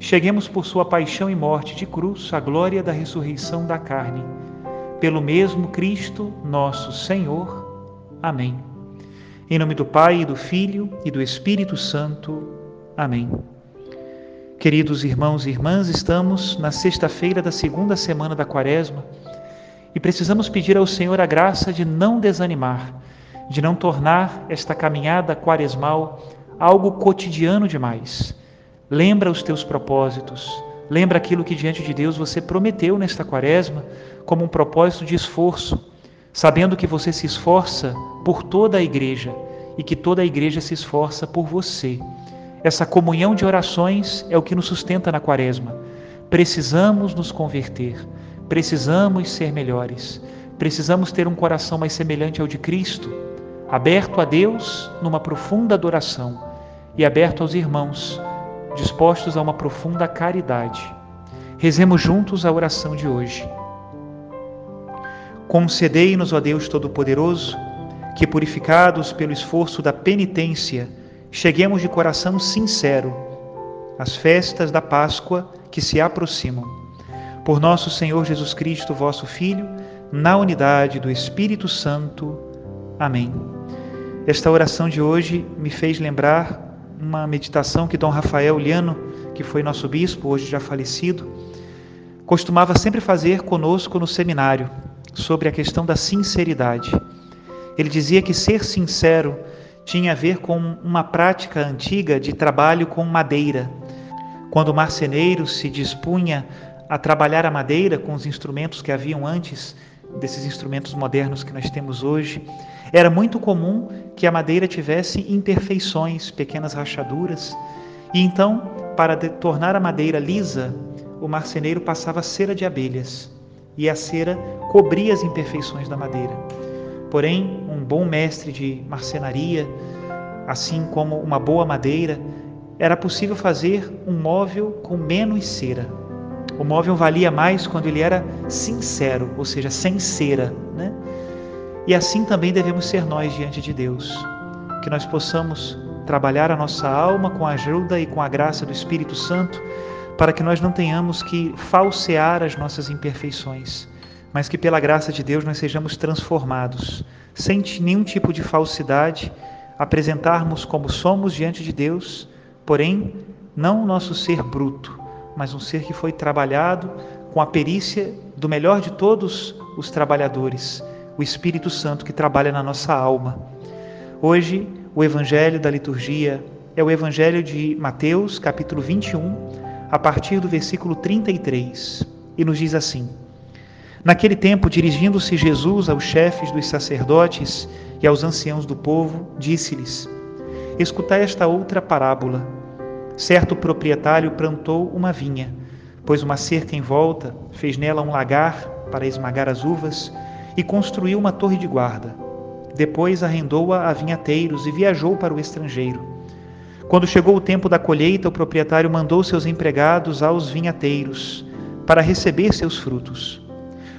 cheguemos por sua paixão e morte de cruz à glória da ressurreição da carne. Pelo mesmo Cristo, nosso Senhor. Amém. Em nome do Pai, e do Filho e do Espírito Santo. Amém. Queridos irmãos e irmãs, estamos na sexta-feira da segunda semana da Quaresma e precisamos pedir ao Senhor a graça de não desanimar, de não tornar esta caminhada quaresmal algo cotidiano demais Lembra os teus propósitos. Lembra aquilo que diante de Deus você prometeu nesta quaresma como um propósito de esforço, sabendo que você se esforça por toda a igreja e que toda a igreja se esforça por você. Essa comunhão de orações é o que nos sustenta na quaresma. Precisamos nos converter, precisamos ser melhores, precisamos ter um coração mais semelhante ao de Cristo, aberto a Deus numa profunda adoração e aberto aos irmãos dispostos a uma profunda caridade. Rezemos juntos a oração de hoje. Concedei-nos, ó Deus Todo-Poderoso, que, purificados pelo esforço da penitência, cheguemos de coração sincero às festas da Páscoa que se aproximam. Por nosso Senhor Jesus Cristo, vosso Filho, na unidade do Espírito Santo. Amém. Esta oração de hoje me fez lembrar uma meditação que Dom Rafael Liano, que foi nosso bispo, hoje já falecido, costumava sempre fazer conosco no seminário sobre a questão da sinceridade. Ele dizia que ser sincero tinha a ver com uma prática antiga de trabalho com madeira. Quando o marceneiro se dispunha a trabalhar a madeira com os instrumentos que haviam antes desses instrumentos modernos que nós temos hoje, era muito comum que a madeira tivesse imperfeições, pequenas rachaduras, e então, para tornar a madeira lisa, o marceneiro passava cera de abelhas, e a cera cobria as imperfeições da madeira. Porém, um bom mestre de marcenaria, assim como uma boa madeira, era possível fazer um móvel com menos cera. O móvel valia mais quando ele era sincero, ou seja, sem cera, né? E assim também devemos ser nós diante de Deus. Que nós possamos trabalhar a nossa alma com a ajuda e com a graça do Espírito Santo, para que nós não tenhamos que falsear as nossas imperfeições, mas que pela graça de Deus nós sejamos transformados, sem nenhum tipo de falsidade, apresentarmos como somos diante de Deus, porém não o nosso ser bruto, mas um ser que foi trabalhado com a perícia do melhor de todos os trabalhadores o Espírito Santo que trabalha na nossa alma. Hoje, o evangelho da liturgia é o evangelho de Mateus, capítulo 21, a partir do versículo 33, e nos diz assim: Naquele tempo, dirigindo-se Jesus aos chefes dos sacerdotes e aos anciãos do povo, disse-lhes: Escutai esta outra parábola. Certo proprietário plantou uma vinha, pôs uma cerca em volta, fez nela um lagar para esmagar as uvas e construiu uma torre de guarda. Depois arrendou-a a vinhateiros e viajou para o estrangeiro. Quando chegou o tempo da colheita, o proprietário mandou seus empregados aos vinhateiros para receber seus frutos.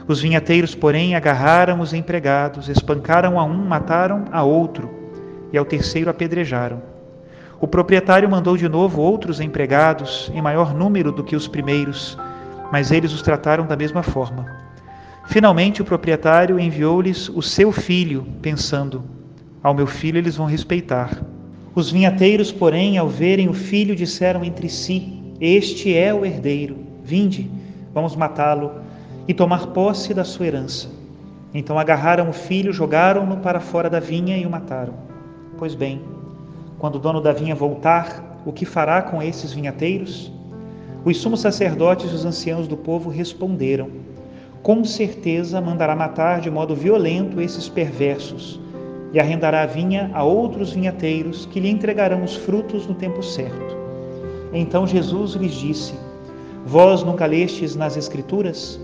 Os vinhateiros, porém, agarraram os empregados, espancaram a um, mataram a outro, e ao terceiro apedrejaram. O proprietário mandou de novo outros empregados, em maior número do que os primeiros, mas eles os trataram da mesma forma. Finalmente, o proprietário enviou-lhes o seu filho, pensando: Ao meu filho eles vão respeitar. Os vinhateiros, porém, ao verem o filho, disseram entre si: Este é o herdeiro. Vinde, vamos matá-lo e tomar posse da sua herança. Então agarraram o filho, jogaram-no para fora da vinha e o mataram. Pois bem, quando o dono da vinha voltar, o que fará com esses vinhateiros? Os sumos sacerdotes e os anciãos do povo responderam: Com certeza mandará matar de modo violento esses perversos e arrendará a vinha a outros vinhateiros que lhe entregarão os frutos no tempo certo. Então Jesus lhes disse: Vós nunca lestes nas Escrituras?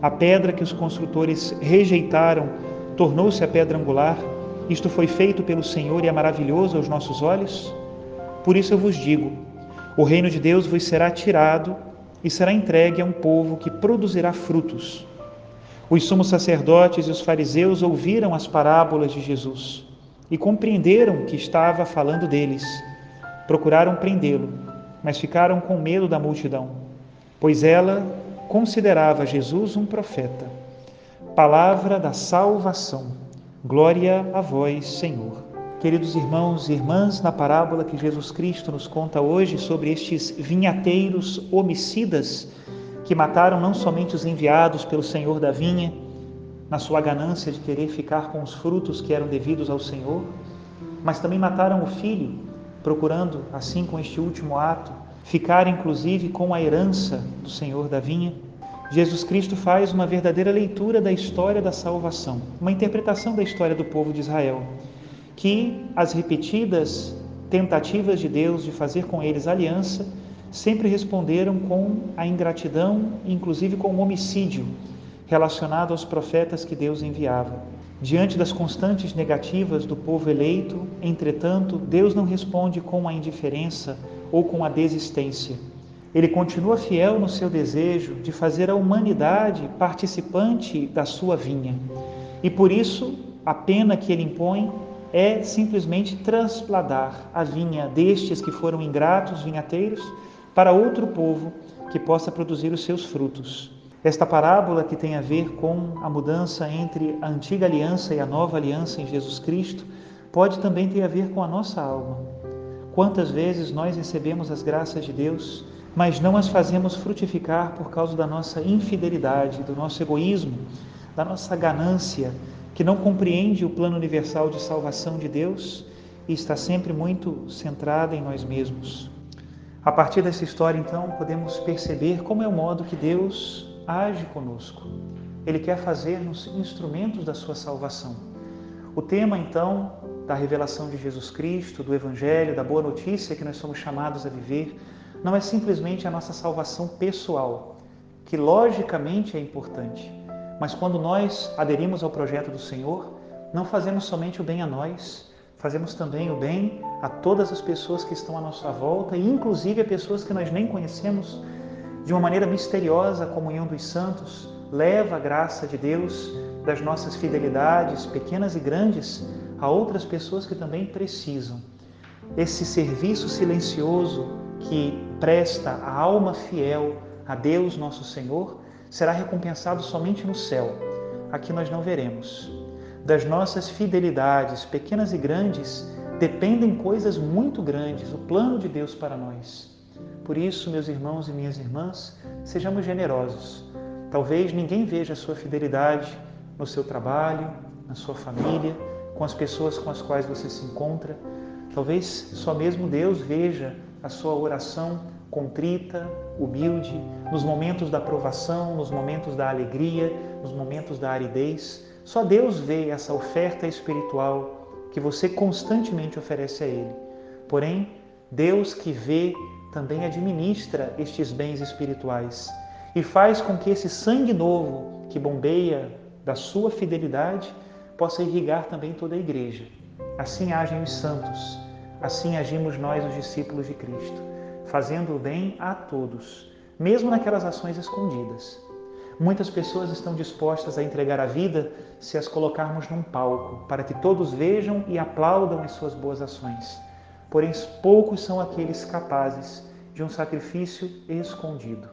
A pedra que os construtores rejeitaram tornou-se a pedra angular. Isto foi feito pelo Senhor e é maravilhoso aos nossos olhos? Por isso eu vos digo: o reino de Deus vos será tirado e será entregue a um povo que produzirá frutos. Os sumos sacerdotes e os fariseus ouviram as parábolas de Jesus e compreenderam que estava falando deles. Procuraram prendê-lo, mas ficaram com medo da multidão, pois ela considerava Jesus um profeta. Palavra da salvação. Glória a vós, Senhor. Queridos irmãos e irmãs, na parábola que Jesus Cristo nos conta hoje sobre estes vinhateiros homicidas que mataram não somente os enviados pelo Senhor da vinha, na sua ganância de querer ficar com os frutos que eram devidos ao Senhor, mas também mataram o filho, procurando, assim com este último ato, ficar inclusive com a herança do Senhor da vinha, Jesus Cristo faz uma verdadeira leitura da história da salvação, uma interpretação da história do povo de Israel, que as repetidas tentativas de Deus de fazer com eles aliança sempre responderam com a ingratidão, inclusive com o homicídio relacionado aos profetas que Deus enviava. Diante das constantes negativas do povo eleito, entretanto, Deus não responde com a indiferença ou com a desistência. Ele continua fiel no seu desejo de fazer a humanidade participante da sua vinha. E por isso, a pena que ele impõe é simplesmente transpladar a vinha destes que foram ingratos vinhateiros para outro povo que possa produzir os seus frutos. Esta parábola que tem a ver com a mudança entre a antiga aliança e a nova aliança em Jesus Cristo pode também ter a ver com a nossa alma. Quantas vezes nós recebemos as graças de Deus, mas não as fazemos frutificar por causa da nossa infidelidade, do nosso egoísmo, da nossa ganância, que não compreende o plano universal de salvação de Deus e está sempre muito centrada em nós mesmos. A partir dessa história, então, podemos perceber como é o modo que Deus age conosco. Ele quer fazer-nos instrumentos da sua salvação. O tema, então, da revelação de Jesus Cristo, do Evangelho, da boa notícia que nós somos chamados a viver, não é simplesmente a nossa salvação pessoal, que logicamente é importante, mas quando nós aderimos ao projeto do Senhor, não fazemos somente o bem a nós, fazemos também o bem a todas as pessoas que estão à nossa volta, inclusive a pessoas que nós nem conhecemos, de uma maneira misteriosa, a comunhão dos santos leva a graça de Deus das nossas fidelidades, pequenas e grandes, a outras pessoas que também precisam. Esse serviço silencioso que presta a alma fiel a Deus nosso Senhor será recompensado somente no céu. Aqui nós não veremos. Das nossas fidelidades, pequenas e grandes, dependem coisas muito grandes, o plano de Deus para nós. Por isso, meus irmãos e minhas irmãs, sejamos generosos. Talvez ninguém veja a sua fidelidade no seu trabalho, na sua família, com as pessoas com as quais você se encontra. Talvez só mesmo Deus veja a sua oração contrita, humilde, nos momentos da provação, nos momentos da alegria, nos momentos da aridez. Só Deus vê essa oferta espiritual que você constantemente oferece a Ele. Porém, Deus que vê também administra estes bens espirituais e faz com que esse sangue novo que bombeia da sua fidelidade possa irrigar também toda a igreja. Assim agem os santos, Assim agimos nós, os discípulos de Cristo, fazendo o bem a todos, mesmo naquelas ações escondidas. Muitas pessoas estão dispostas a entregar a vida se as colocarmos num palco, para que todos vejam e aplaudam as suas boas ações. Porém, poucos são aqueles capazes de um sacrifício escondido.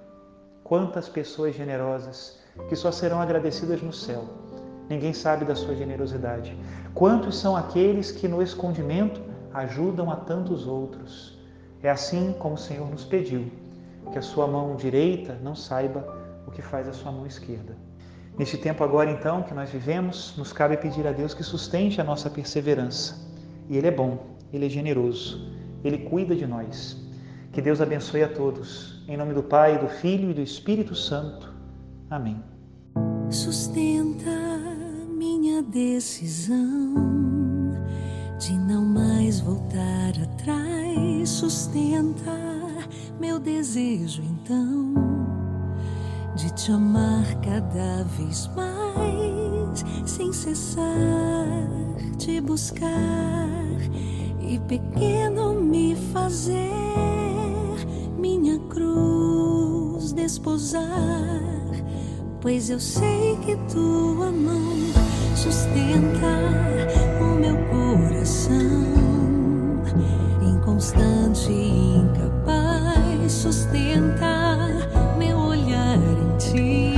Quantas pessoas generosas que só serão agradecidas no céu. Ninguém sabe da sua generosidade. Quantos são aqueles que no escondimento ajudam a tantos outros? É assim como o Senhor nos pediu, que a sua mão direita não saiba o que faz a sua mão esquerda. Neste tempo agora então que nós vivemos, nos cabe pedir a Deus que sustente a nossa perseverança. E Ele é bom, Ele é generoso, Ele cuida de nós. Que Deus abençoe a todos. Em nome do Pai, do Filho e do Espírito Santo. Amém. Sustenta minha decisão de não mais voltar atrás. Sustenta meu desejo então te amar cada vez mais, sem cessar te buscar e pequeno me fazer minha cruz desposar, pois eu sei que tua mão sustenta o meu coração inconstante e incapaz sustentar ti,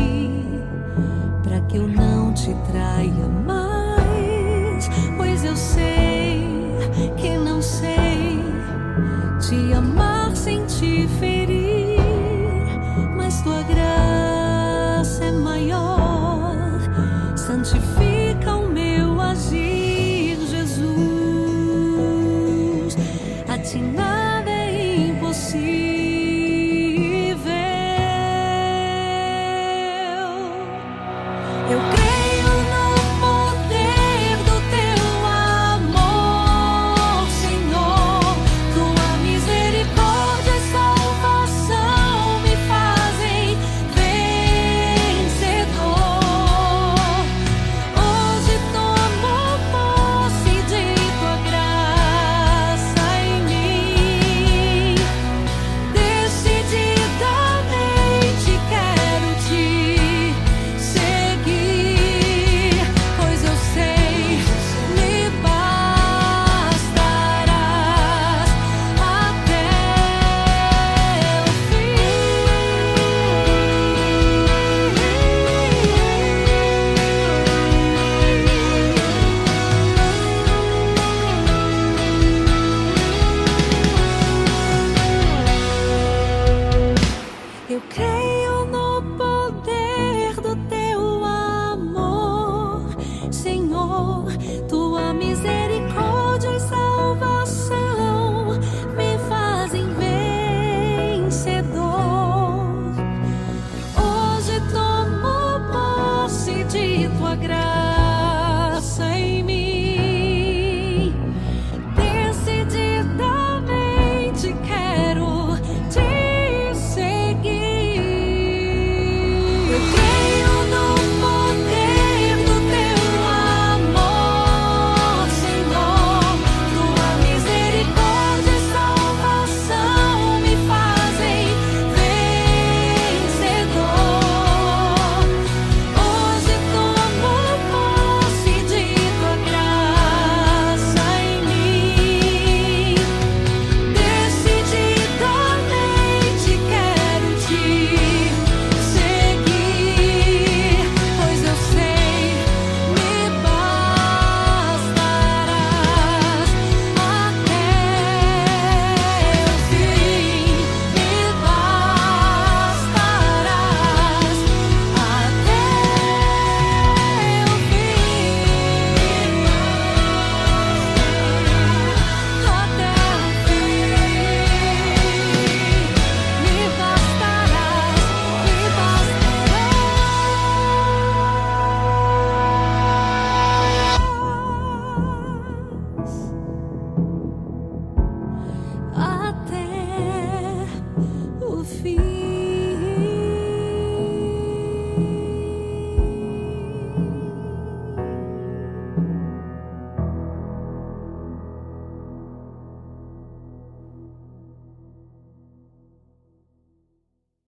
para que eu não te traia mais, pois eu sei que não sei te amar sem te ferir.